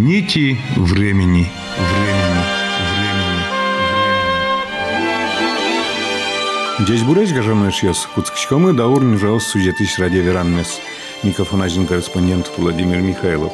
Нити времени. Времени. Времени. Здесь буреш гажамеш яс. Куцкичкомы даур нижаос сюжетиш ради веранмес. Микрофон один корреспондент Владимир Михайлов.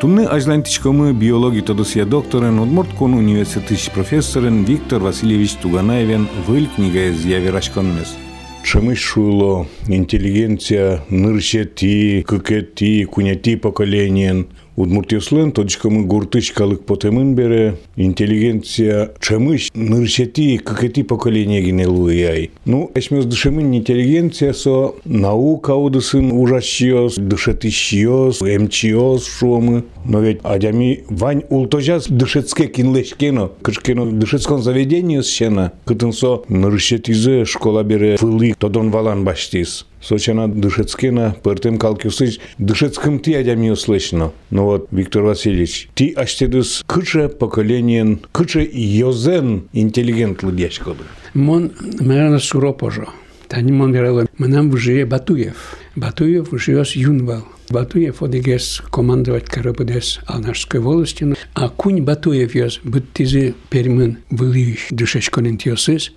Тунны ажлантичкомы биологии тодосия докторен Удмурткон университетиш профессорен Виктор Васильевич Туганаевен выль книга из яверашконмес. Чемиш шуло интеллигенция ныршети, кыкети, кунети поколениен – Удмуртиуслен точкамы гуртычкалык потемын бере интеллигенция чамыш ныршети какети поколение генелуяй. Ну, эшмес дышемын интеллигенция со наука удысын ужащиос, дышетищиос, эмчиос шумы. Но ведь адями вань ултожас дышецке кинлешкено, кышкено дышецкон заведении сщена, кытынсо ныршетизе школа бере фылык тодон валан баштис. Сочана Дышецкина, пертем калкюсыч, Дышецким ти адями услышно. Ну вот, Виктор Васильевич, ти аштедус кыче поколениен, кыче йозен интеллигент лудячкоды. Мон, наверное, суропожо. Тани мон верало, манам вжие Батуев. Батуев вжиос юнвал. Батуев одигес командовать карабудес Алнашской волости, а кунь Батуев йос быттизи пермын вылыш дышечконентиосыз,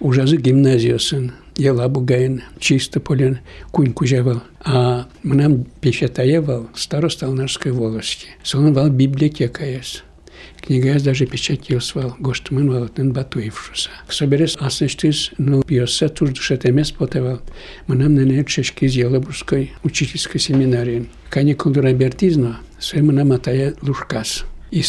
ужазы гимназиосын, ела бугайн, чисто полен, кунь кужевал. А мнам печатаевал староста Алнашской волости. Солонвал библиотека есть. Книга я даже печатился, гоштмен валатен батуевшуса. Соберес аснештис, ну, биосе туж душетемес потевал. Мнам на нет шешки из Елабурской учительской семинарии. Каникул робертизно, свой мнам атая лужкас. И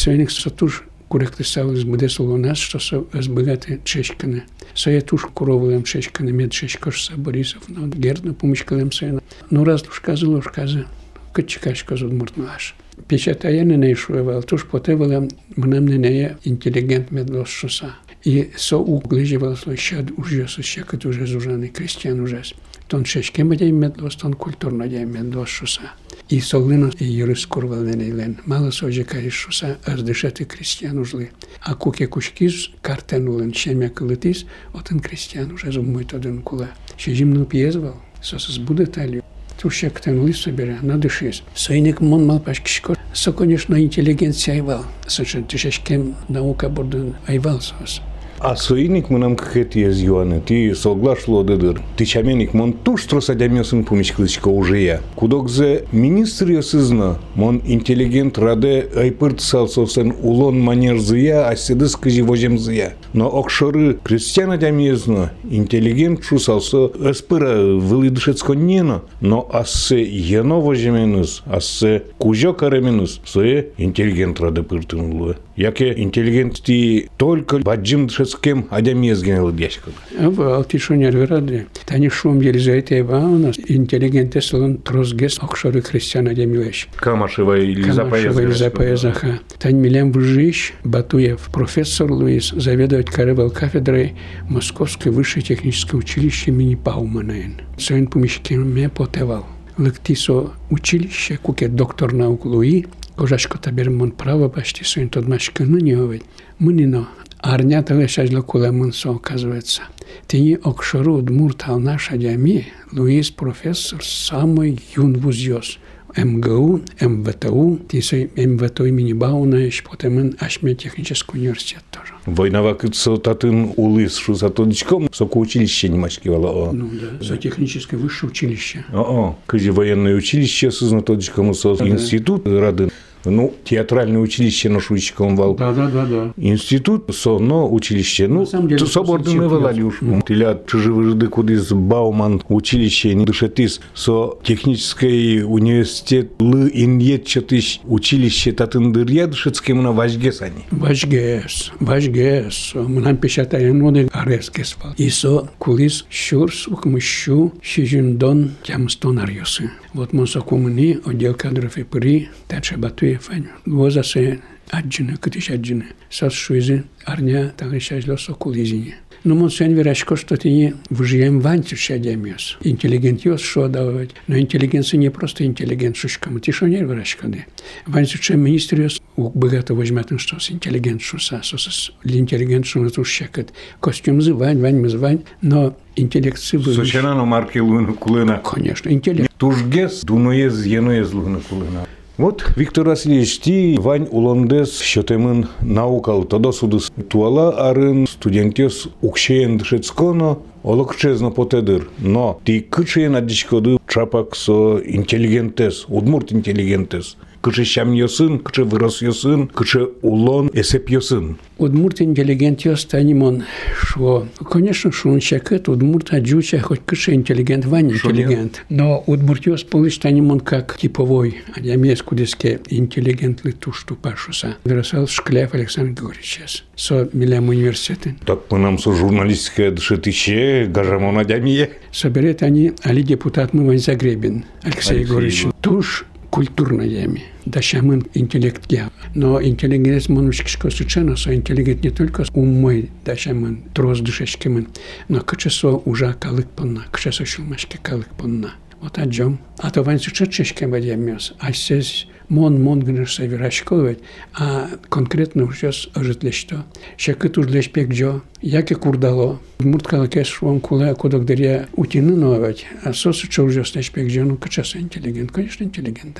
свойник сатуж коректно ставилось буде соло нас, що са збирати чешкане. Са я туш коровилем чешкане, мед чешкош Борисов, ну, герно помічкалем сина. Ну, раз лужкази, лужкази, качкашка зудмуртнаш. Печатая не найшувал, туш потевала мнем не нея интеллигент медлошуса. И со углеживал щад ужас, ще като уже зужаний крестьян ужас. Тон шешке медяй медлос, тон культурно дяй медлошуса. И соглино и юрис курвал не нейлен. Мало соже каришуса, аздешати крестьян ужли. А куке кушкиз картенулен, шемя кылытис, отен крестьян уже зумой тоден кула. Ще жимну пьезвал, сосыз буде талью. Тушек тен лис собере, надышись. Сойник мон мал пашкишко. Со, конечно, интеллигенция айвал. Совершенно тишешкем наука борден айвал сос. А соиник мынам кхет ез юаны, ти соглашло дедыр. Ти чаменик мон туш троса дямесын пумичкылычка уже я. Кудокзе министр ёсызна, мон интеллигент раде айпырт салсосен улон манер зыя, а седыс кыжи вожем зыя. Но окшоры крестьяна дямезна, интеллигент шу салсо эспыра вылыдышецко нено, но ассе ено вожеменыз, ассе кужо каременыз, сое интеллигент раде пыртынулы. Яке интеллигент ти только баджим дышецкем адямезген дешкал. Ава алтишонер вераде. Тани шум Елизавета Ивановна интеллигенте салон трозгес окшоры христиан адямилеш. Камашева или Камашева или Запоезаха. Тань Милям Вужищ, Батуев, профессор Луис, заведовать карыбал кафедрой Московской высшей техническое училище имени Пауманен. Своим помещением потевал. Лыктисо училище, куке доктор наук Луи, Кожашко табір мон право башти своим тот машка ну не говорит. Мынино, арнята лешать локуле мунсо, оказывается. Тени окшору удмуртал наша дями, Луис профессор самый юн вузьос. МГУ, МВТУ, МВТУ имени Бауна, еще потом Ашме технический университет тоже. Войнава кыцо татын улыс шу за тодичком соко училище не мачкивала. Ну да, за техническое высшее училище. О, кызи военное училище сызна тодичком со институт радын. Ну, театральное училище на Шуйчиком вал. Да, да, да, да. Институт, соно училище. Ну, деле, соборный валалюш. Тиля чужевыжды кудис Бауман училище не дышатис. Со технический университет лы иньет чатыш училище татындырья дышецким на важгес они. Важгес, важгес. Мнам печатаем воды арескес вал. И со кулис щурс укмыщу щижиндон тямстон арьосы. Вот монсакумни отдел кадров и при тача батуе фань. Воза се аджина, кытыш аджина. Сас шуизи арня тагышажло сокулизине. Но мон сен верашко, что ты не выжием ванти шадемиос. Интеллигент йос шо давать. Но интеллигенция не просто интеллигент шушкам. Ты шо не верашко де. Ванти чем министр йос богато возьмет что с интеллигент шуса, с интеллигент шуна туш щекат. Костюм звань, вань звань, но интеллект сывы. Сочинано марки луна кулына. Конечно, интеллект. Тужгес, дунуез, енуез луна кулына. Вот Виктор Васильевич ти вань улондес шотемын наукал тодосудыс туала арын студентес укшеен дышецконо олокчезно потедыр. Но ти кычен адичкоды чапак со интеллигентес, удмурт интеллигентес кышы шам йосын, кышы вырос йосын, кышы улон эсеп йосын. Удмурт интеллигент йостанимон, что, конечно, что он чекет, удмурт аджуча, хоть кышы интеллигент, вань интеллигент. Но удмурт йос полыштанимон как типовой, а я мест кудеске интеллигент литушту пашуса. Выросал Шкляв Александр Григорьевич со Милям университетен. Так мы нам со журналистская дышитыще, гажамона дямие. Соберет они, али депутат мы Загребин, Алексей Егорович. Туш культурными, дащамын интеллектке. Но интеллигент монушкишко сучено, со интеллигент не только умой дащамын троз дышешкемын, но кычесо уже калык понна, кычесо шулмашке калык понна. Вот отжем. А то вань сучечешке бадемес, а сез мон мон гнеш саверашковать, а конкретно уже ожитлешто. Шекы турдлешпек джо, яке курдало. Мурткала кеш вон куле кодок деря утины новать, а сосу чо уже стешпек джо, ну качаса интеллигент, конечно интеллигент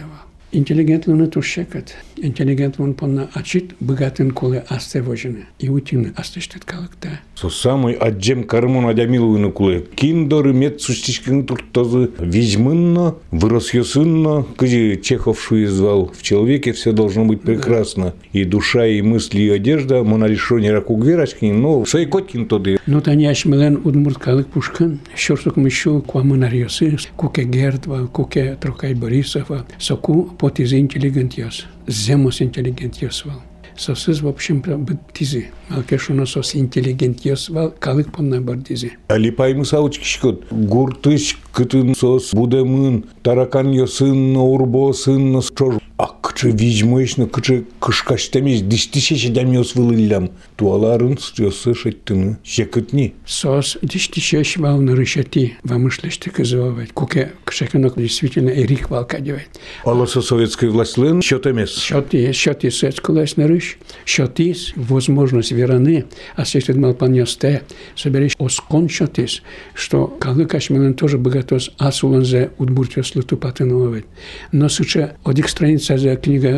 Давал. Интеллигентлыны тушшекат. Интеллигентлын понна ачит богатын куле асте вожины. И утины астештет калыкта. Со самый аджем кармон адямилуыны куле. Киндоры мет сустишкин туртозы визьмынно, вырос йосынно. Кызи Чехов шуизвал. В человеке все должно быть прекрасно. И душа, и мысли, и одежда. Мона решение раку гверачкин, но Сайкоткин тоды. Ну, та не ашмелен удмурт калык пушкан. Щорсук мышу куамынарьосы. Куке Гердва, куке Трокай Борисова. Соку pot inteligentios, zemos inteligentios val. Sasız vapşım bıt tizi. Malke şuna sos inteligentios val kalık ponla bar tizi. Alipay mısavuç kişkot. Gurtış kıtın sos budemın tarakan yosun orbosın nasıl çor. Akçı vicmıyışını kıçı kışkaş demiş diştişeşi demiyoruz vılillem. Туаларын стёсы шеттыны, шекытни. Сос диштишеш вал нарышати, вамышлешты кызывать. Куке кышеканок действительно эрик вал кадевать. Алоса советской властлын счетемес. Счеты, счеты советской власть нарыш, счетис, возможность вераны, а сектор малпаньосте, соберешь оскон счетис, что калыкаш мелен тоже богатос асуланзе удмуртиос лутупатыновать. Но суча от их страниц за книга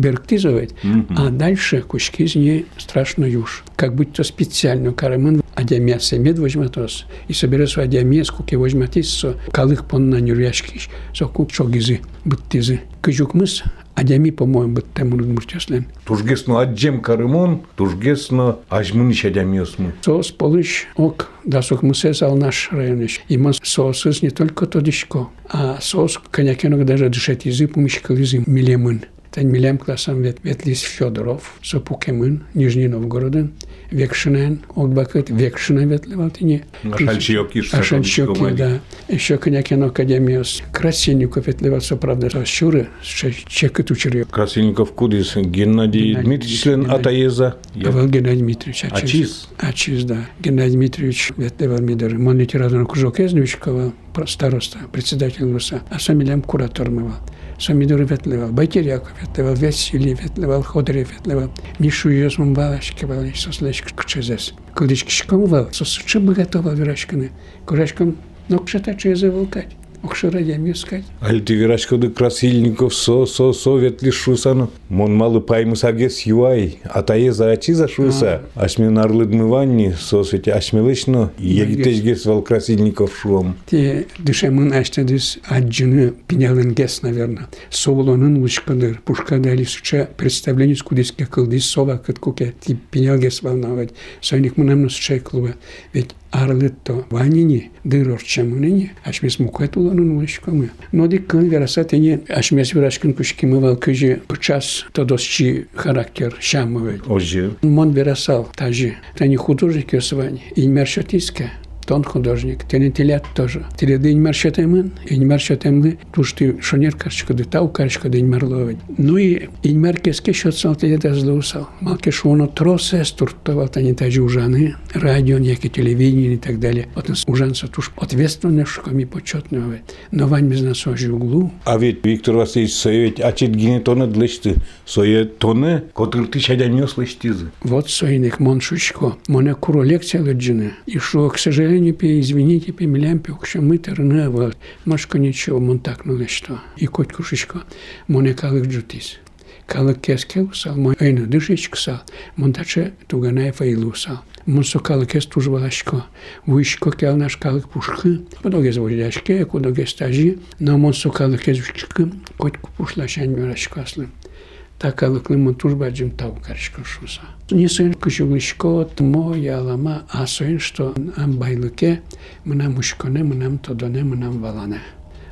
Берктизовать, а дальше кучки из ней страшно Как будто специально карамын адямясе мед возьматос, и соберется адямес, куке возьматис, со калых понна нюряшкиш, со кук чогизы, быттизы. Кыжук мыс, адями, по-моему, быт темур мурчаслен. Тужгесно аджем карымон, тужгесно ажмыныш адямесмы. Сос полыш ок, да сок мысе зал наш районыш. И мы соосыз не только тодишко, а сос конякенок даже дышать язык, умешкал язык милемын. Milem klasam vet, Ветлис Федоров, Сапукемын, Нижний Новгороден, Векшинен, Огбакет, Векшинен ветлевалтине. Ашанчиоки, Ашанчиоки, да. Еще Конякин Академиос. Красильников ветлевался, правда, Щуры, Чекет учерил. Красильников Кудис, Геннадий Дмитриевич член Атаеза. Авал Геннадий Дмитриевич. Ачис. Ачис, да. Геннадий Дмитриевич ветлевал мидер. Мон литературный кружок Эзневичкова, староста, председатель РУСа, а сам Илям куратор мывал. Самидор ветлевал, Байтеряков ветлевал, Василий ветлевал, Ходорев ветлевал, Мишу Йосман Балашки вал, сослеш кчезес. Кылдыч кишком вал, сосучы бы готова вирашканы. Курашком, но кшата чезе волкать. Окшырадями искать. Аль ты вирашкоды красильников со со со ветли шусану. Мон малы паймыс агес юай. Атае за ачи за шуса. Ашмен арлыдмыванни со сети ашмелышно. Егитеш гес вал красильников шуом. Те дышемын аштадыс аджыны пинялын гес, наверное. Соволонын лучкадыр. Пушкадали суча представление с кудеске кылдыс сова кыткуке. Ти пинял гес волновать. Сойник мынамны сучай клуба. Ведь аргытто ванине дырорчамунине ашмес мукатулану да нуэшкамы ноди кангерасатене ашмес вирашкин кушкимывал кыжи пчас тодосчи характер шамывел ожи. Мон верасал тажи. Тани художник ёсвань инмершатиска Инмершотиска тон художник, тен интеллект тоже. Теледы инмар шатемын, инмар шатемлы, туш ты шонер карчкады, тау карчкады инмар ловать. Ну и инмар кеске шотсал теледа злоусал. Малке шоно тросе стуртовал тани тажи ужаны, радио, яки телевидение и так далее. Вот нас ужанца туш ответственно шуками почетного. Но вань без нас ожи углу. А ведь Виктор Васильевич совет, а чит гине тоны длышты, сое тоны, котыр ты чадянё слыштизы. Вот сойник мон шучко, моне куро лекция лыджины. И шо, к сожалению, сожалению, пе, извините, пе, милям пе, что мы терны, вот, машко ничего, мон так ну что. И коть кушечко, моне калык джутис. Калык кеске усал, мой эйну дышечк сал, мон таче туганай фаилу усал. Мон со калык ес туж валашко. Вышко кел наш калык пушхы, подоге зводяшке, кудоге стажи, но мон со калык вчкы, коть пушлашань мюрашко аслым Така лыклыма турбаджим тавкарышкын шуса. Несоин кушуглышкот моя алама асоин што ам байлыке мынам ушконе, мынам тодоне, мынам валане.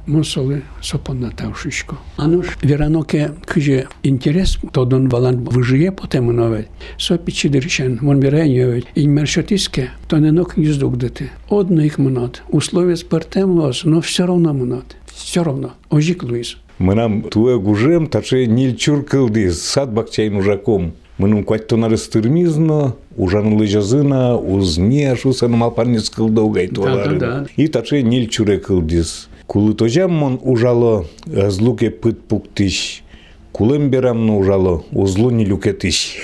Мусолы сопон на тавшишко. Ануш вераноке кыже интерес тодон валан выжие потем нове. Сопи чидыршен, вон вереньеве. Ин мершотиске, то не ног гнездук дыты. Да Одно их мнот. Условие спартем лос, но все равно мнот. Все равно. Ожик Луис. Мынам туэ гужем таче нил чуркылды сад бакчайн ужаком. Мынам кваттонары стырмизно, ужан лыжазына, узне шусан малпарнец кылдаугай туалары. Да, да, да. И таче нил чуре кылдис. Кулы тожам мон ужало азлуке пыт пуктыш. Кулым берамны ужало узлу нилюке тыш.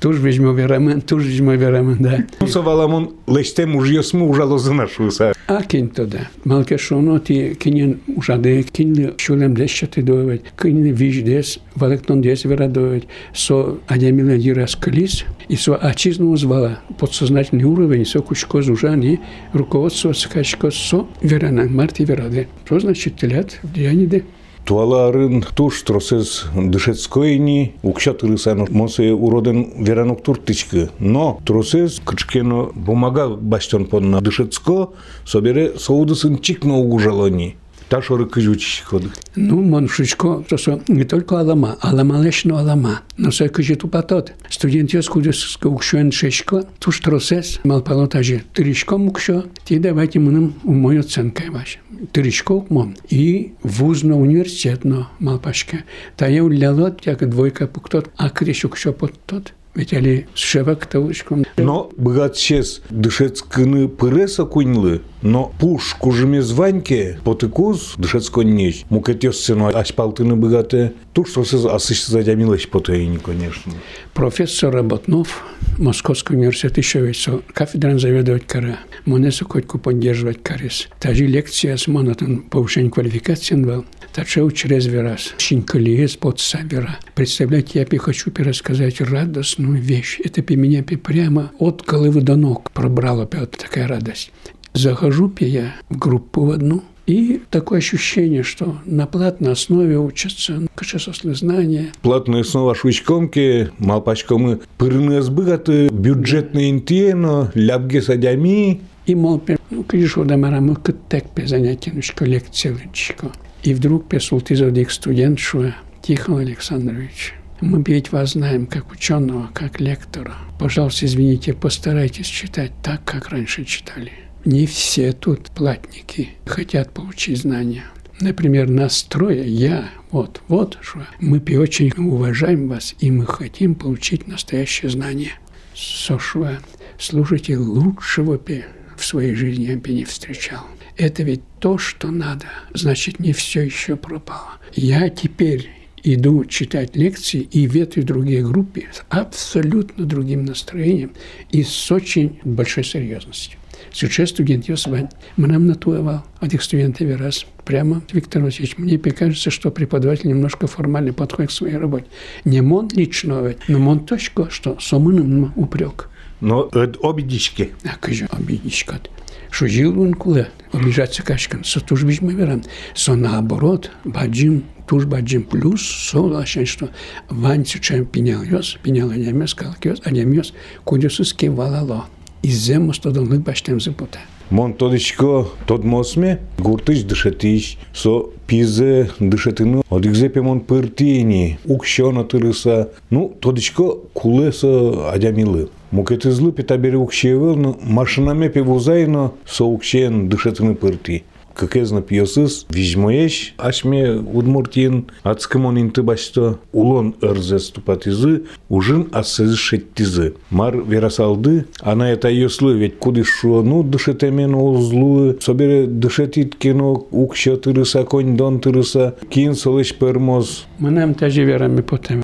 Туж візьмо верамен, туж візьмо верамен, да. Саваламон лештем ужьосму ужало зына шуса. А кин тода. Малке шоно ти кинен ужаде кинли шулем дещати довед, кинли виж дес, валектон дес вера довед, со адемиле дирас клис, и со ачизну звала подсознательный уровень, со кучко зужани, руководство скачко со верана, марти вераде. Что значит телят в деяниде? Туаларын туш тросез дышецкойни, укшат рысану мосе уроден веранук туртычкы. Но тросез кычкено бумага баштон понна дышецко, собере соудысын чикно угужалони. Та шоры кыжучищ ходы. Ну, моншучко, то со не только алама, алама лешно алама, но со кыжи тупатот. Студент ёс кудес укшуен шешко, туш тросес, мал палотажи, тыришко мукшо, ти давайте мыным умой оценка ваш. Тыришко мон. И вузно университетно мал пашке. Та я улялот, як двойка пуктот, а кришук шо под тот. Ведь али шевак таушком. Но богат чес дышецкыны пыреса куньлы, но пуш кужыме званьке потыкуз дышецко нечь. Мукетёс сено аспалтыны богате, туш тросез асыш задямилась потоени, конечно. Профессор Работнов, Московский университет еще ведь кафедран заведовать кара. Монесу котку поддерживать карис. Тажи лекция с монотон повышение квалификации был. Тачеу через верас. Шинкалиес под савера. Представляете, я пи хочу пересказать радостную вещь. Это пи меня пи прямо от головы до ног пробрала опять такая радость. Захожу пи я в группу в одну, и такое ощущение, что на платной основе учатся качество знания. Платные снова шучкомки, малпачкомы пырны сбыгаты, бюджетные интиено, ляпги садями. И, мол, ну, клишу да мара мы так пе занятия, ну, лекция лычко. И вдруг задик студент, что Тихон Александрович, мы ведь вас знаем как ученого, как лектора. Пожалуйста, извините, постарайтесь читать так, как раньше читали. Не все тут платники хотят получить знания. Например, настроя я, вот, вот, что мы очень уважаем вас, и мы хотим получить настоящее знание. Сошва, слушайте, лучшего пи в своей жизни я бы не встречал. Это ведь то, что надо. Значит, не все еще пропало. Я теперь иду читать лекции и в этой другой группе с абсолютно другим настроением и с очень большой серьезностью. Сейчас студент Йосвань нам натуевал этих студентов раз. Прямо, Виктор Васильевич, мне кажется, что преподаватель немножко формально подходит к своей работе. Не мон лично, но мон точка, что сомыным упрек. Но это обидички. А кажу, обидничка. Що жил он куле, обижаться кашкан, со туж бижме веран, со наоборот, баджим, туж баджим плюс, со лашен, что ванцю чем пенял йос, пенял анемес, калкиос, анемес, кудюсус кевалало. И земос то долны баштем запута. Мон тодичко тод мосме, гуртыш дышатиш, со пизе дышатыны, одикзепе мон пыртини, укшона тырыса, ну, тодичко кулеса адямилы. Но машинаме певузайно со укшен дышатыны пырти. Какезна пьесыс, вижмоеш, ашме удмуртин, ацкамон интыбашто, улон эрзес тупатизы, ужин ассыз шеттизы. Мар верасалды, она это ёслы, ведь куды шо, ну, дышетемен озлу, собере дышетит кино, укшо тырыса, конь дон тырыса, кин солыш пермоз. Манам тажи верами потем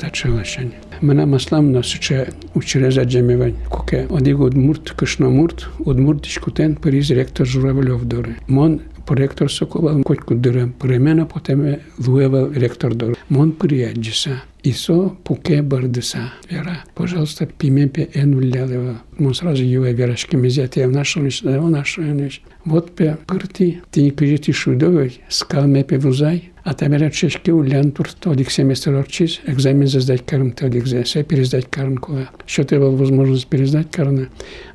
Mëna maslam në së që uqireza gjemiven, kuke, odigo udmurt, këshna murt, udmurt diskuten për iz rektor Zhurave Lovdore. Mon për rektor së kova në kojtë këtë dërëm, për e mena po teme dhujeve rektor dërë. Mon për e gjisa, Исо пуке бардыса. Вера, пожалуйста, пимепе энуллялева. Мон сразу юэ верашки мезет, я нашел нечто, он нечто. Вот пе пырти, ты не пижити шудовой, скал мепе вузай, а там era чешки улян тур тодик семестр орчис, экзамен за сдать карм тодик за се пересдать карм куа. Что ты возможность пересдать карна,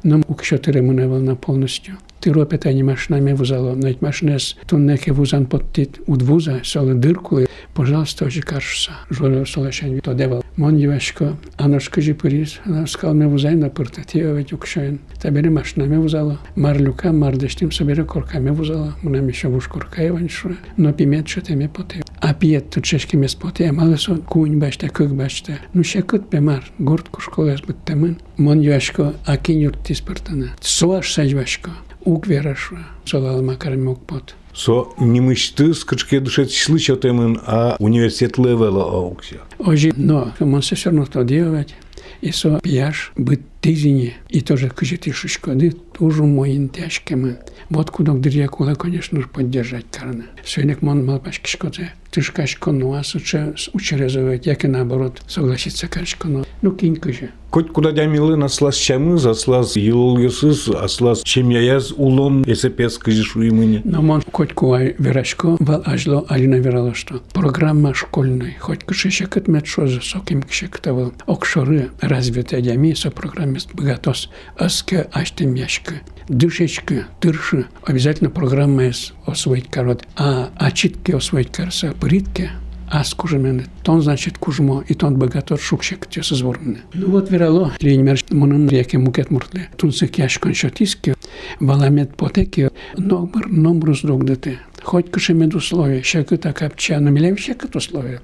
но что ты ремоневал на полностью. ти Тиро питање маш најме вузало, најмаш нес, то неке вузан под тит, од вуза, соле дыркуле, пожалуйста, ожи каршуса, жоле солешен то девал. Мон јевешко, анаш кажи пирис, анаш скал ме вузај на пырта, ти ове тюкшоен. Та бери маш најме вузало, мар люка, мар дештим се бери корка ме вузало, муна ми шавуш корка е ваншура, но пимет шо те ме поте. А пиет тут чешки ме споте, а мале со кунь баште, кук баште, ну шекот пемар, гурт кушколес бут темын. Мон јевешко, а кинјур тиспартана, соаш сајвешко. Ук верашу, солал макарами ук пот. Со не мечты скачке душет слышал темен, а университет левела аукся. Ожи, но се все равно то делать. И со пьяш быть тизине, и тоже кыжити шишкоды, тоже моин тяжкими. Вот куда дырья кула, конечно, поддержать карна. Сегодня мон малпаш кишкоте, ты ж кашко ну а суче учерезовать, як и наоборот, согласиться кашко ну. Ну кинь кыжи. Хоть куда дямилы наслас чамыз, аслас йылгысыз, аслас чемяяз улон эсепес кыжиш уймыни. Но мон хоть куай верашко, вал ажло алина верало что. Программа школьной, хоть кышеше кытмет шозы, соким кышектавал. Окшоры развитые дями со программист богатос. Аске аштем яшка. душечка, дышечка, тырша. Обязательно программа е освоить корот. А, а читке освоить карса, бритке, аз кужамене, тон значит кужмо, и тон богатор шукшек те созвормене. Ну вот верало, линмер мунун реке мукет муртле. Тунсы кяшкан шатиски, валамет потеки, номер номер номрус друг дете. Хоть кашемед условия, шекы так апча, намилем шекат условия.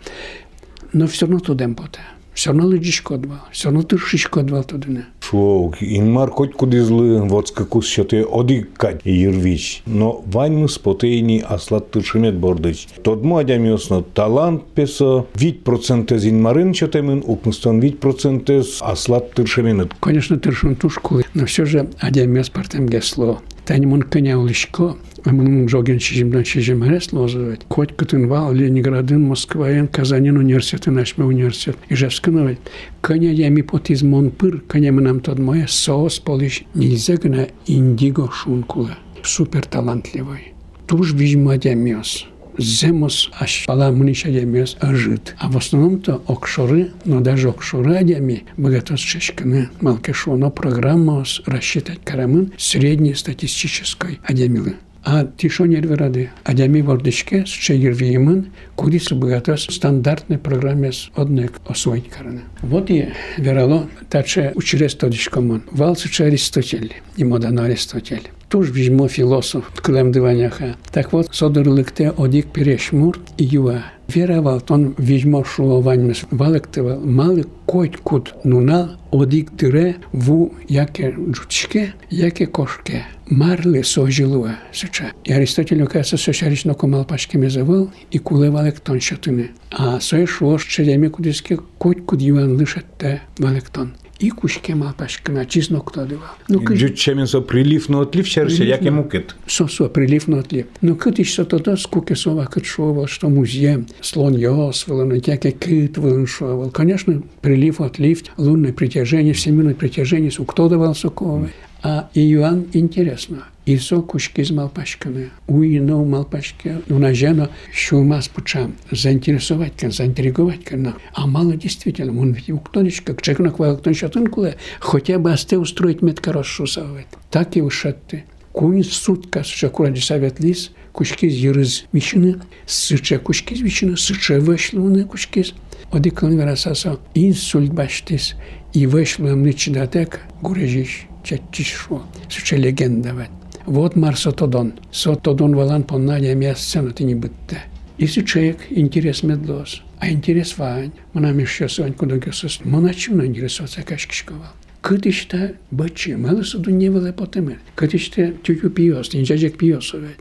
Но все равно тудем потея. Все равно лыджишко два, все равно тыршишко два тудыне. Шуок, инмар хоть куди злы, вот скакус щоте одикать юрвич. Но ваньмы спотейни аслат тыршемет бордыч. Тодму адямиосно талант песо, вить процентез инмарын чотемын, укмыстон вить процентез аслат тыршеменет. Конечно, тыршун тушку, но все же адемия спартем гесло. Танимон коня улишко, а мы жоген чижимдан чижим арес лозовать. Хоть Катынвал, Ленинградын, Москваен, Казанин университет, Нашме университет. Ижевскановать. Коня ями потизмон пыр, коня мы нам тот моя соос полиш. Нельзя гна индиго шункула. Супер талантливый. Туж вижма демиос. Земос аж пала мыниша демиос ажит. А в основном-то окшоры, но даже окшоры адями, богатос чешканы, малкешоно программа рассчитать карамын среднестатистической адямилы. А тишо нервирады. Адями вордышке с чейгервиемын, кудис богатос стандартной программе с одной освоить караны. Вот и верало, таче учерес тодишкомон. Валсыче Аристотель, и модан Аристотель. Туж візьмо філософ клем диваняха. Так от содорликте одік перешмур і юа. Вера валтон візьмо шулованьмес валектевал мали коть кут нуна одік тире ву яке джучке, яке кошке. Марли сожилуа сеча. І Аристотель оказа сошарично комал пашками завыл и куле валектон шатыны. А сой шло щедями кудиске коть куд юан лишетте валектон. И кушке мал пашками, чизно кто дива. Ну, Джут чемен со прилив, но отлив черше, Прилив, як да. ему кет. Сосо, прилив на отлив. Но кът еще тогда скуке сова кът шовал, что музей, слон ясвал, на яке кит шовал. Конечно, прилив, отлив, лунное притяжение, всемирное притяжение, кто давал соковы. А Иоанн интересно. Исо кушки з малпачками. Уїно малпачки. У нас жена, що мас почав заінтересувати, заінтригувати. Ну, А мало действительно, он ведь уктонечка, к человеку наквал кто еще тонкуле, хотя бы асте устроить метка расшусавать. Так и ушатты. Кунь сутка сыча куради совет лис, кушки з юрыз вишины, сыча кушки з вишины, сыча вышлуны кушки з. Одикалын верасаса инсульт баштис, и вышлуем ничидатек, гурежиш, чатчишо, сыча легенда вет. Вот Марсотодон. Сотодон валан поннадя мясцена ты не бытте. Если человек интерес медлос, а интерес вань, мана еще сань куда гесос, моначуна интересоваться кашкишкова. Cât işte băci, mă lăsă Dumnezeu poteme. Cât işte tücü pios, din cecek piosove.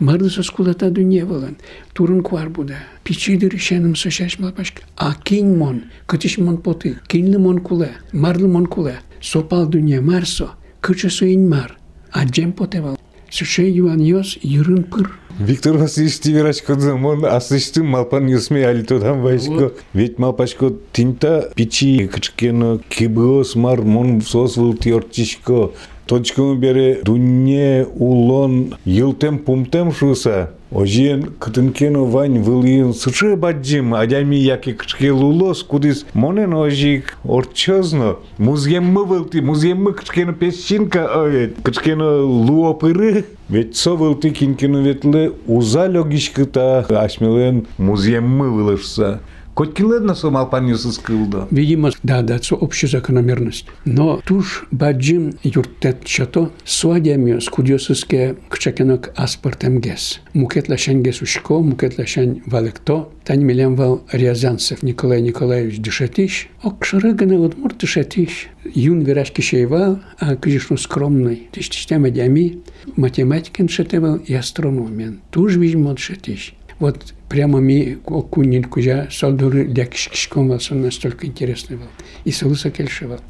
Мардыса скулата дүние болан. Турын квар буда. Пичидыр ишенім сошаш малпашка. А кинь мон, кытиш мон поты, киньлы мон куле, марлы мон куле. Сопал дүние марсо, кычы суин мар. А джем потевал. Юан йос юрын пыр. Виктор Васильевич Тиверачко мон асыштым малпан юсме алитодан вайшко. Ведь малпашко тинта пичи кычкено кибос мар мон сос выл тиортичко. Точкамы бере дунне улон йылтем пумтем шуса. Ожен кытынкено вань вылыйын сычы баджим, адями яки кычке лулос, кудис монен ожик орчозно. Муземмы вылты, муземмы кычкено песчинка, ой, кычкено луопыры. Ведь со вылты кинкено ветле уза логичкыта, ашмелен муземмы вылышса. Коткиледна сом алпаньюсы скылда. Видимо, да, да, это общая закономерность. Но туж баджим юртет чато суадемио скудиосыске кчакенок аспортем гес. Мукет лашань гес ушко, мукет лашань валекто, тань милем вал Рязанцев Николай Николаевич Дышатиш, ок шарыганы удмур Дышатиш, юн верашки шейвал, а конечно скромный, тиш тема дями, математикен шетевал и астрономиен. Туж видимо Дышатиш. Вот прямо мы окунин кузя салдуры для кишкомался настолько интересный был. И сылыса кельшевал.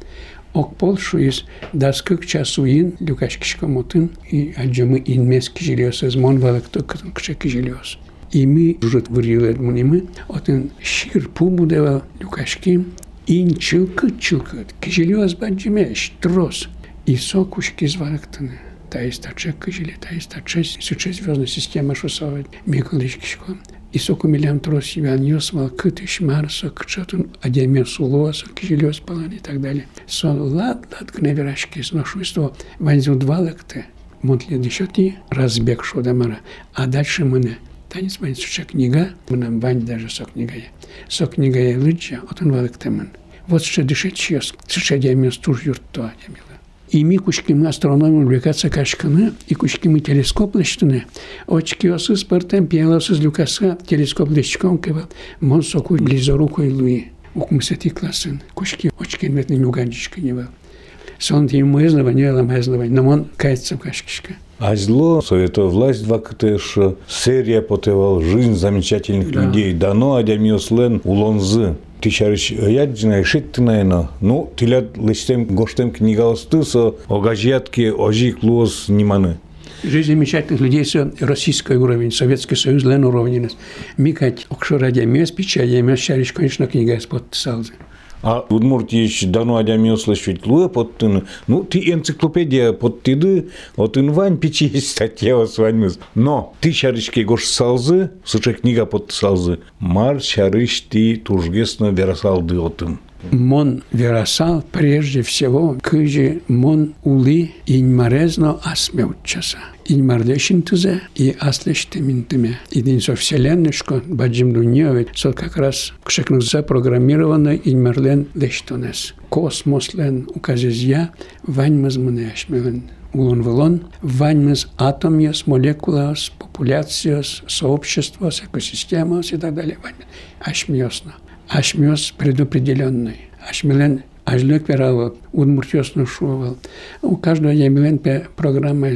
Окпол шуис даскык часуин люкаш кишкомотын и аджамы инмес кижелиосыз монвалык токытын кыша кижелиосыз. ими жужет вырилет мунимы, отын шир пуму дева люкашки, ин чылкы чылкы, кижелиоз банджимеш, трос, и сокушки зварактыны. 301 или 306, suçe звездной системы шусовать Миколаевич Кишко. И сколько миллион трос себя нес, кытыш марса, кчатун, адяме сулоса, кжилес палан и так далее. Сон лад, лад, к кневерашки, сношу что ванзил два лакте, монтле ты разбег шодамара, а дальше мы не. Танец мань суча книга, мы нам вань даже со книгая. Со книгая лыджа, от он валык темын. Вот что дышать чьес, суча дямес туж юрт то, дямел. ми кучкими астрономом увлекаться кашканы, и кучкими телескоп лештыны. Очки осы спортем пиелосыз люкаса телескоп лещком кева, мон соку близорукой луи. Укмысати классын. Кучки очки метны люганчишка не был. Сон тим мызлова, не ела мызлова, но мон кается в кашкишка. А зло, советую власть два КТШ, серия потевал жизнь замечательных Да. людей. Дано адямиослен улонзы. Ти шариш яджина шиттинайно. Ну, тилят листем гоштем книгалстысо, огажьятки ожик луос ниманы. Жизнь замечательных людей с российский уровень, Советский Союз, лен уровень. Микать, окшорадя мес, печадя мес, шариш, конечно, книга из подписалзы. А Удмуртич дано адямиослеш ведь луе подтын. Ну, ти энциклопедия подтыды, от инвань печи статья о сваньмыз. Но ты шаришки гош салзы, суча книга подписалзы. Мар шариш ти тужгесно верасалды отын. Мон верасал прежде всего, кыжи мон ули иньмарезно асмеутчаса. Иньмардешин тузе и аслештеминтыме. Един со вселеннышко, баджим дуньевит, со как раз кшекнук запрограммировано иньмарлен лештонес. Космослен указезья, ваньмаз мнешмелен. Улон вылон, ваньмаз атомиос, молекулас, популяциос, сообществос, экосистемос и так далее. Ваньмаз. Ашмиосно. Ашмиос предопределенный. Ашмилен ажлек перавал, удмуртиосно шувал. У каждого емилен пе программа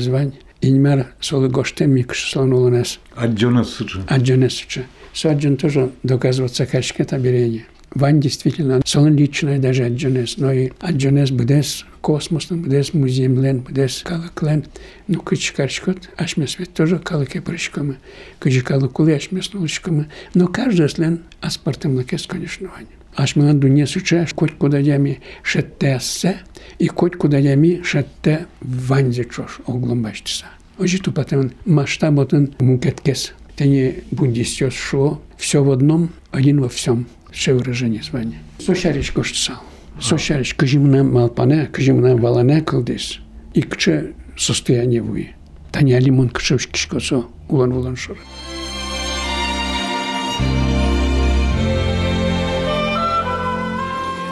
звань. Иньмар солы гоштем микш слонуланес. Аджона суча. Аджанесыча. Саджан тоже доказываться качке таберение. Вань действительно сон личное даже Аджанес, но и Аджанес бдес космос, бдес музеем бдес калаклен. Ну, кычкарчкот, ашмес ведь тоже калаке прыщкомы. Кычкалакулы ашмес нулочкомы. Но каждый слен аспартем лакес, конечно, Вань. Аз ме донесуче, котко да јами шетте се и котко да јами шетте ванзичош огломбаштиса. масштабот патен масштаботен мукеткес. Те не бундистиос шо, все в одном, один во всем. Се выражение звание. Со шаричко штсал. Со шарич, кажи мне малпане, кажи мне валане кылдес. Да и кче состояние вуи. Та не алимон кче шкишко со улан улан шорат.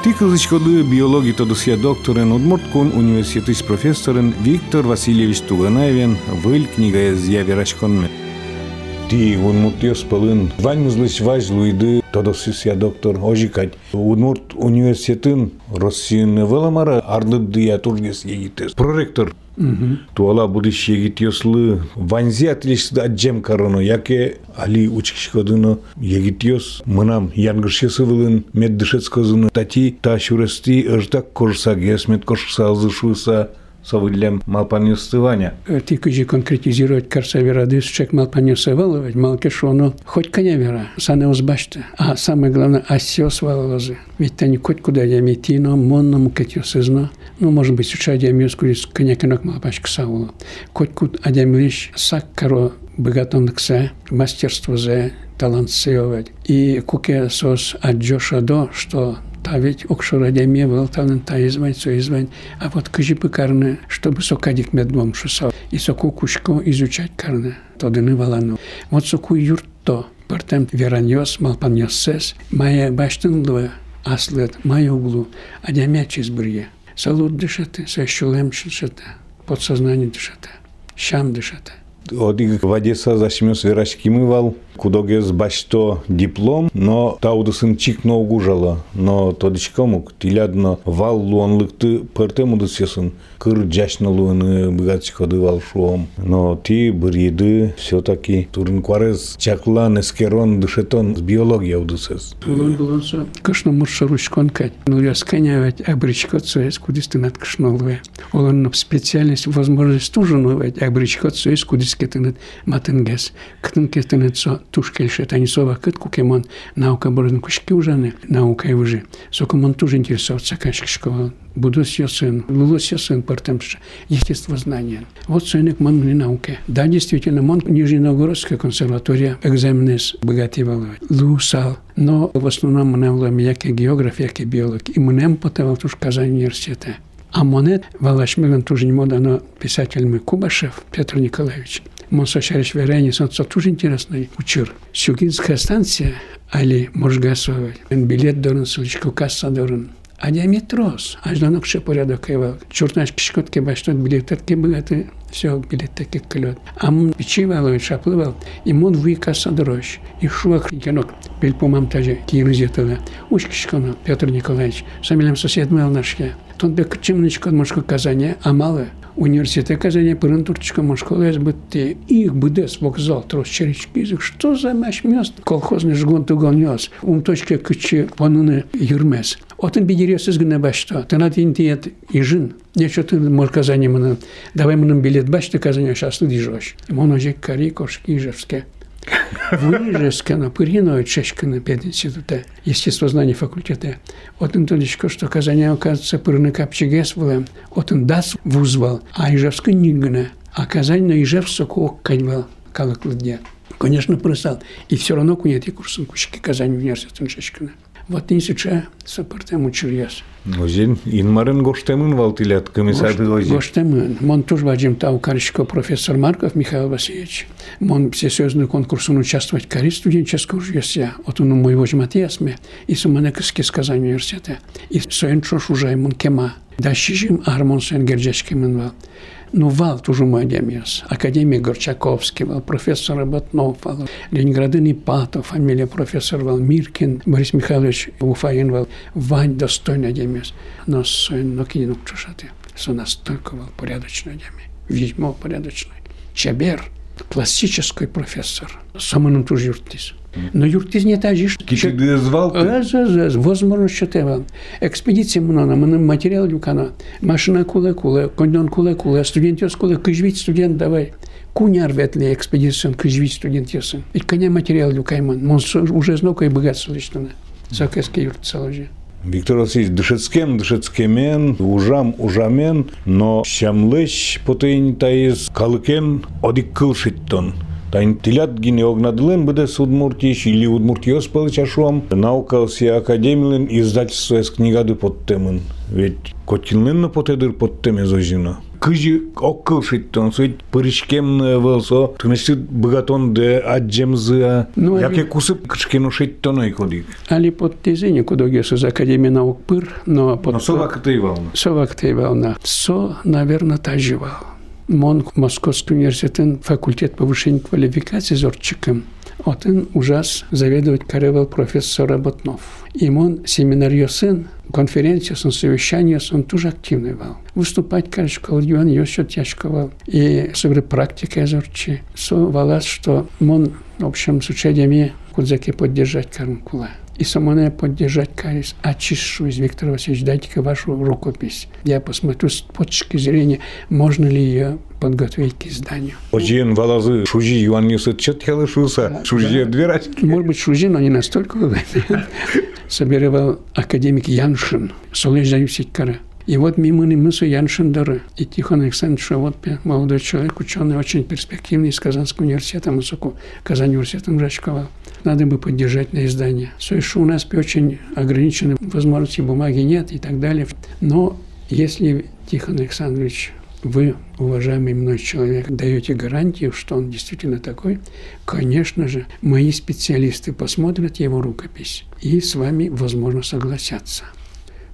Тихо зашкодує біології та докторен Удмурткун университетис профессорен Виктор Васильевич Туганаевен выль книгая з'яви рашконме. Ти Удмуртес пылын ваньмызлыч вайзлуйды тодосисия доктор ожикать. Удмурт университетын Россияны выламара арды диатургес егитес. Проректор то ола ванзи егитиослы да аджем корону, яке али учкишкодыно егитиос мынам янгышесы вылын меддышецкозыны тати ташурести ыждак кожса гесмет кожса азышуса совыдлем малпанюстываня. Ти кыжи конкретизировать карсавера дыс чек малпанюсывалывать, малкешоно хоть коня вера, сане узбашта. А самое главное, осёс валозы. Ведь они хоть куда я метино, монно мукетюсызно. Ну, может быть, сейчас я мюскулис коня конок малпашка саула. Хоть куд адямлиш сак каро богатонксе, мастерство зе, талант сеовать. И куке сос аджоша до, что та ведь окшораде мне был талант та извань, со извань. А вот кажи бы карны, чтобы сокадик медвом шусал. И соку кушко изучать карны. То дыны валану. Вот соку юрто. Партем вераньос, малпаньосес. Моя баштынлы аслет, мою углу. А дямячиз брие. Салут дышаты, сащулем дышаты. Подсознание дышаты. Шам дышаты. Одиг вадеса зашмёс верашкимывал, кудогез башто диплом, но таудысын чикно угужала, но тодичкомук тилядно вал луанлыкты пыртемудыс ясын, кыр жашны луаны быгатчикоды вал шуом. Но ти бір еді все-таки турин кварез чаклан эскерон дышетон биология удысыз. Улон булонсо кышно муршаручкон кать. Ну я сканявать абричкот соес кудисты над кышнолве. Улон специальность возможность тоже новать абричкот соес кудисты кетенет матынгес. Ктын кетенет со тушкельше танисова кыт кукемон наука борын кушки ужаны наука и уже. Сокомон тоже интересоваться кашкишковал. Буду сын, лулос сын партемша, естествознание. Вот сойник мон мне науке. Да, действительно, мон Нижненовгородская консерватория экзаменес богативала. Лусал. Но в основном мне было яке географ, яке биолог. И мне потевал туш Казань университета. А монет Валашмилан тоже не модано писатель мы Кубашев Петр Николаевич. Монсошариш Верени, он тоже интересный учир. Сюгинская станция, али Можгасова, билет дорын, суличку касса дорын. А диаметрос, аж до ног порядок его. Чурташ кишкотке баштот билететке богаты, все билететке клет. А мон печивал, шаплывал, и мон вы касса дорож. И шуак кинок, пель по мамтаже, кирузетала. Уж кишкона, Петр Николаевич, самилем сосед мэл нашке. Тот бе кчимничко мошко казане, а мало. Университет Казани пырын турчика мошколес бытте. Их быдес вокзал трос черечки язык. Что за мәш мест? Колхозный жгон тугон яс. Ум точка кычы поныны юрмес. Отын бедересіз гіне башта. Тына тин тиет ижин. Нечо ты мор Казани мына. Давай мыным билет башты Казани шаслы дижош. Моно жек кари кошки ижевске. Выжеска на Пыриновой чешка на пединституте, естествознание факультета. Вот он толечко, что Казани, оказывается, Пырны капчигес была, вот дас вузвал, а Ижевска нигна, а Казань на Ижевску окканьвал, калакладья. Конечно, просал. И все равно кунети курсом кучки Казань университет чешкана. Сейчас саппортем учурьяс. Озен инмарын гоштемын валтилят комиссарды ози. Гоштемын. Мон туж вадим тау каричко профессор Марков Михаил Васильевич. Мон всесоюзный конкурс он участвовать кари студенческого жюся. Вот он мой возьматиасме. И суманекский сказань университета. И соен чош уже мон кема. Да щижим армон соен герджачки мын ну, вал тоже академиас. Академик Горчаковский, вал профессор Работнов, вал Ленинградын Ипатов, фамилия профессор вал Миркин, Борис Михайлович Уфаин вал Вань достойный академиас. Но сын, но кинук чушаты. Со настолько вал порядочный академик. Весьма порядочный. Чабер, классический профессор. Самым тоже Но юртиз не тажиш. Кичи звал ты? Возможно, что ты вал. Экспедиция мнона, мы материал люкана. Машина куле куле, кондон куле куле, студентес куле, кыжвить студент давай. Куняр ветли экспедицион, кыжвить студент ясын. И коня материал люкайман. Мон уже знокой богатство лично. Закэске юрт саложи. Виктор Васильевич, дышецкем, дышецкемен, ужам, ужамен, но щамлыш потейн таиз калыкен одик кылшиттон. Тилят гине огнадылен быдес Удмуртиш или Удмуртиос пылычашуам, наукалси академилен издательство эс книгады подтемын. Ведь котилнен на потедыр подтеме зожина. Кыжы оккыл шиттон, суть пырышкемны вылсо, тынышты быгатон де аджемзы, Ну, яке кусып кышкену шиттон айкодик. Али под тезине, куда гес из Академии наук пыр, но под... Но совак ты ивална. Совак ты волна. Со, наверное, таживал. Мон Московский университет, факультет повышения квалификации зорчиком. Он ужас заведовать каревал профессор Работнов. И он семинарий сын, конференция, сын совещание, он тоже активный был. Выступать, конечно, колдюан, ее все тяжко И sobre практика зорчи. Со валас, что он, в общем, с учениями кудзаки поддержать карункула и самое поддержать карис. А чишу из Виктора Васильевича, дайте-ка вашу рукопись. Я посмотрю с точки зрения, можно ли ее подготовить к изданию. Ожиен валазы шужи юаннисы четхелы шуса, шужи дверачки. Может быть, шужи, но не настолько. Собирал академик Яншин, Солеж Заимсикара. И вот мимо мысу Яншиндера и Тихон Александрович, вот молодой человек, ученый, очень перспективный из Казанского университета, Мусуку, Казань университетом Рачкова. Надо бы поддержать на издание. Еще у нас очень ограничены возможности, бумаги нет и так далее. Но если Тихон Александрович вы, уважаемый мной человек, даете гарантию, что он действительно такой, конечно же, мои специалисты посмотрят его рукопись и с вами, возможно, согласятся.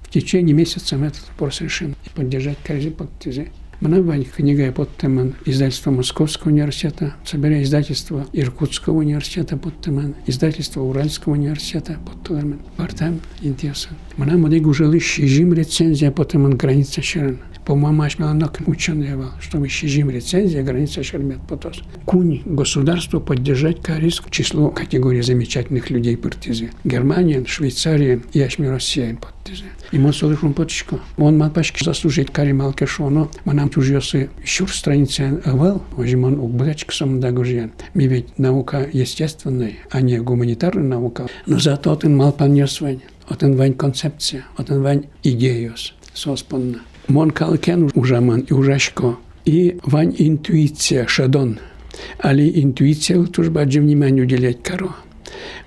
В течение месяца мы этот вопрос решим. Поддержать каждый подтяжение. Мною книга под темен издательства Московского университета, собирая издательство Иркутского университета под темен, издательство Уральского университета под темен. Партам интересен. Мна модег уже щижим рецензия под темен граница Шерен. Ученый был, что мы щижим рецензия граница Шермет потос. Кунь государство поддержать карис к числу категории замечательных людей партизы. Германия, Швейцария и аж Россия партизы. И мы слышим почку. Он мапашки заслужить кари малкешоно. Манам там чужьёсы щур страницы авал, ожиман угбачк сам дагужьян. Ми ведь наука естественная, а не гуманитарная наука. Но зато он мал понес вань. Отен вань концепция, отен вань идеюс, соспонна. Мон калкен ужаман и ужашко. И вань интуиция шадон. Али интуиция туж баджи внимание уделять каро.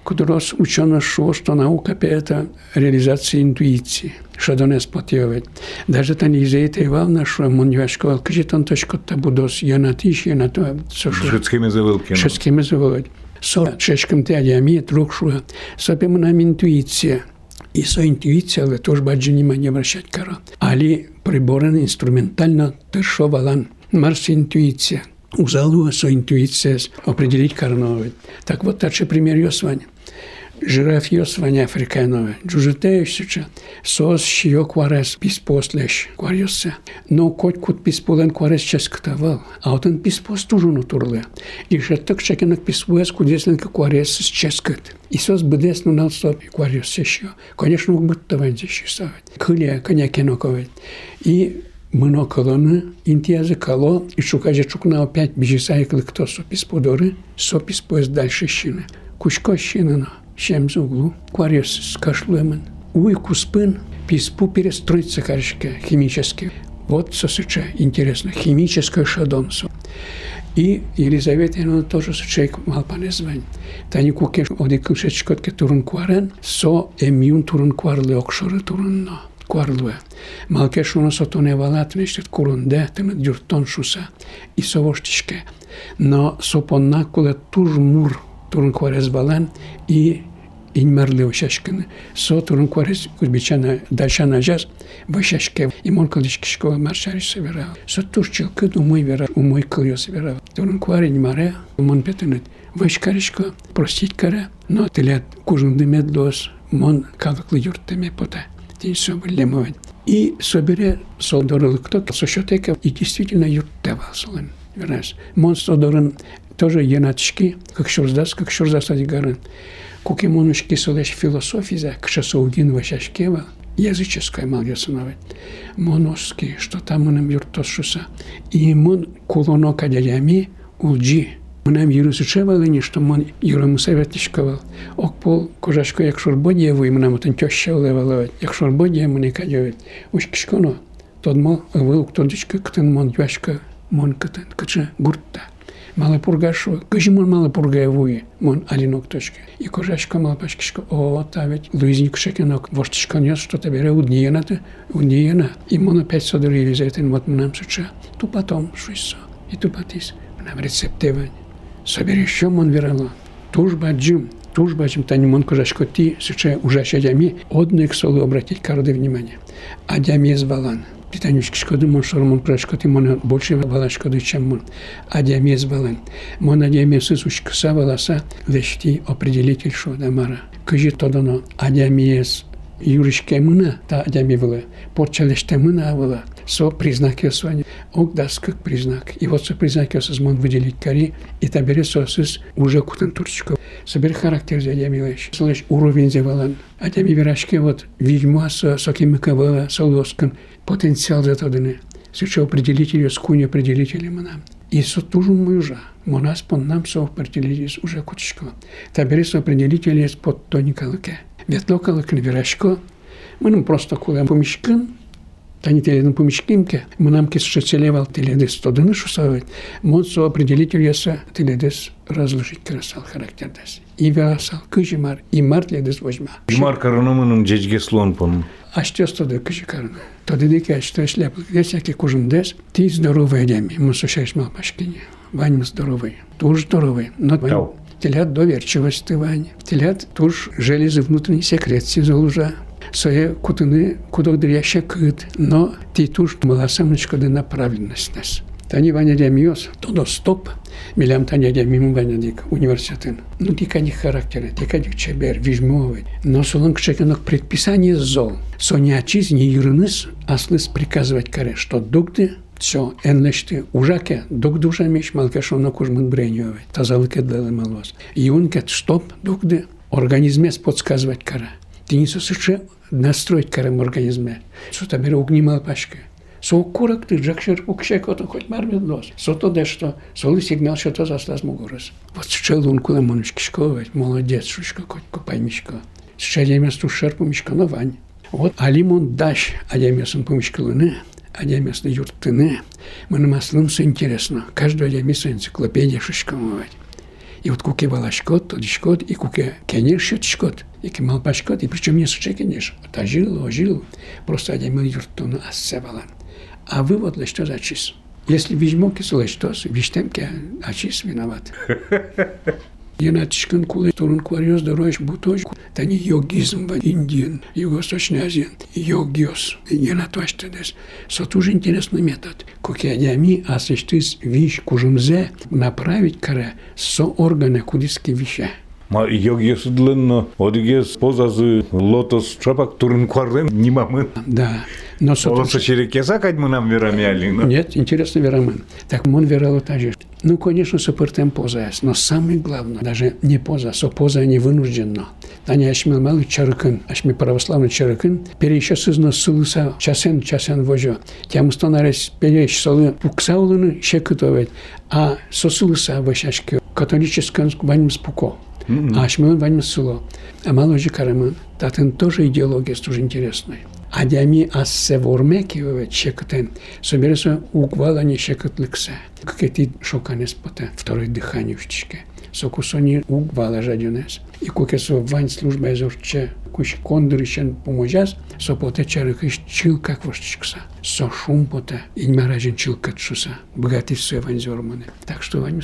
Кудорос учено шо, что наука – это реализация интуиции – що до нас потівить. Даже та не заїтивав на що муньвашко, каже, тон то шкота будос, я на тиш, я на то, що що. Шицькими завилки. Шицькими завилки. Со шечком те діамі, друг шуга. Собі нам інтуїція. І со інтуїція, але тож баджі внимание обращать кара. Али приборен інструментально тершовалан. Марс интуиция. Узалу со интуиция определить карновый. Так вот, таче пример Йосваня жирафиos vania africanove. Giugeteišsičia, sos šio kvares pis poslesh kvariose. No kot kut pis polen kvares česktaval. A ten pis postужу натурле. И же так чекинок пис вес кудесленка кварес с ческат. И сос бдес ну нал стоп кварес еще. Конечно, мог быть таванзи шисавать. Кылия коня кеноковать. И мыно колоны, интиязы кало, и шукаже чукна опять бежисай кто сопис подоры, сопис поезд дальше щины. Кучко щинано Шемзоглу, Квариос Кашлуемен, Уикуспын, Писпу перестроится, кажется, химически. Вот сосыча, интересно, химическое шадомство. И Елизавета она тоже со човек мал па не звај. Тај куке оди кон шечкот турун кварен, со емјун турун кварле окшора турун на кварлуе. Малке шуна со тоне валат нештет курун де, тена дюртон шуса и со воштичке. Но со понакуле туж мур турун кварез балан и инмарли ошашканы. Со турун кварес кузбичана дальшана жаз вашашке имон кылышкишко маршариш севера. Со турчил кыд умой вера, умой кылё севера. Турун кваре нимаре, умон петенет. Вашкаришко простить кара, но телят кужунды медлос, мон калыклы юрттеме пота. Тин собылемовать. И собере солдорылык ток, сошотека и действительно юрттевал солен. Вернес. Мон солдорын тоже енатышки, как шурздас, как шурздас адигарын. Кукимонушки солеш философия, кшасоугин вашашкева, языческая малгесановать. Моноски, что там нам юртошуса. И мон кулоно кадялями улджи. Нам юрусучевали, ні, що мон юрому советишковал. Ок пол кожашко, як шурбодія ви, нам отен теща леваловать. Як шурбодія мені кадьовать. Уж кишконо. Тод мо, вилук тодичка, ктен мон дьвашка, мон ктен, кача гурта. Мала пургашу, кажимон мала пургаевуи, мон алинок точки. И кожачка мала пачкишка, о, та ведь луизник шекенок, воштичка нет, что то бере удниена ты, удниена. И мон опять содорили за это, вот нам суча. Ту потом шуйсо. И ту потис, нам рецептевань. Собери еще мон верало. Туж баджим, туж баджим, та не мон кожачко ти, суча ужаща дями, одно к обратить короды внимание. А дями звалан. Питанюшки шкоды, мон шормон прашкоты, мон больше вала шкоды, чем мон. Адиамез балан. Мон адиамез из ушкаса валаса, вещти определитель шода мара. Кыжи тодоно адиамез юришке мына, та адиами вала. Порчалеште мына вала. Со признаки освани. Ок даст как признак. И вот со признаки осозмон выделить кари, и табере сосыз уже кутын турчиков. Собери характер за ямилеш. Слышь, уровень завалан. А теми вирашки вот видьма со сокимиковала солоскан. Потенциал за тодыны. Сейчас определитель, скуни определители манам. И со тужу мужа. Монас пон нам со определитель уже кутичко. Табери со определитель под тоника лыке. Ветлока лык вирашко. Мы нам просто кулем помешкан, Тани теледин помещкимке, мынамке шацелевал теледес тодыны шусавет, мон со определитель яса теледес разложить красал характердес. И верасал кыжимар, и мартледес возьма. Жмар каранымының жежге слон пон. Аштес тоды кыжи карны. Тоды деке ачто шляп. Десяки кужымдес, ты здоровый деми, мы сушаешь мал пашкине. Вань здоровый, тоже здоровый. Но Тау. телят доверчивость ты, Вань. Телят туж железы внутренний секрет сизолужа. Своє кутини кудок дряща кит, но ти туж маласамочка де направленность нас. Тани Ваня Демиос, тодо стоп, милям Таня Демиму Ваня Дик, университет. Ну, тика не характера, тика дик чебер, вижмовый. Но солон кшеканок предписание зол. Сонячиз не юрыныс, аслыс приказывать каре, что догды все, энлешти ужаке, док душа меч малкашона кужман бреньовый, тазалыке длалы малвас. И он кет стоп, догды, организме подсказывать кара. Ты не сосыше настроить карам организме. Что там беру огнимал пашка. Со ты джакшер пукшек ото хоть мармет нос. Со то де что соли сигнал что то застас мугорос. Вот чел он куда монушки шковать, молодец, шушка хоть купай мишка. Сейчас шерпу мишка на вань. Вот алимон даш, а я мясом помешкалыны, а я мясо юртыны. Мы на маслом все интересно. Каждого я мясо энциклопедия шишковать. И вот куке балашкот, то дишкот, и куке кенеш шкот, и кемал пашкот, и причем не суче кенеш. Вот ожил, ожил, просто один мил юртуну ассебалан. А вывод лишь что зачис. Если вижмоки слышь, то виштемке ачис виноват. Янатишкан кулы турун квариос дороиш буточ. Тани йогизм в Индиан, Юго-Восточной Азии, йогиос. Янатуаштедес. Со тоже интересный метод. Кукиадями асыштыс виш кужумзе направить каре со органы кудиски вище. Ма йогес длинно, одигес позазы лотос чапак турын кварден нимамын. Да. Но со Олоса черекеса кать мы нам верамяли. Нет, интересно верамын. Так мон верало также. Ну, конечно, сопортем позаяс, но самое главное, даже не поза, со поза не вынужденно. Они ашмил малый чарыкын, ашми православный чарыкын, перейшес из нас сылыса часен, часен вожо. Тем станарес перейш солы пуксаулыны шекытовать, а со сылыса вышашки католический ваним спуко. А ашмил ваним сыло. А мало же караман. Татын тоже идеология тоже интересная. Адями ассе вормекиве чекотен, соберется угвалани чекотлыкса. Как эти шоканес поте, второе дыхание в чеке. Сокусони угвала жадюнес. И куке со вань служба изорче, куш кондырышен поможас, со поте чарыкыш чил как вошчикса. Со шум поте, и не маражен чил катшуса. Богатый все вань зорманы. Так что вань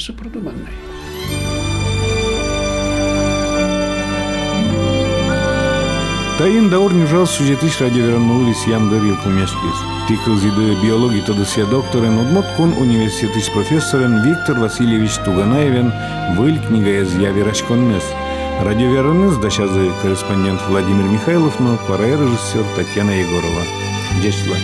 все продуманное. Тайын даур нюжал сюжетиш радиовераннулис ямдарил пумешкис. Тикл зиды биологии тодысия докторен удмот кун университетиш профессорен Виктор Васильевич Туганаевен выль книга из явирашконмес. Радиовераныз дашазы корреспондент Владимир Михайлов, но пара режиссер Татьяна Егорова. Дешла.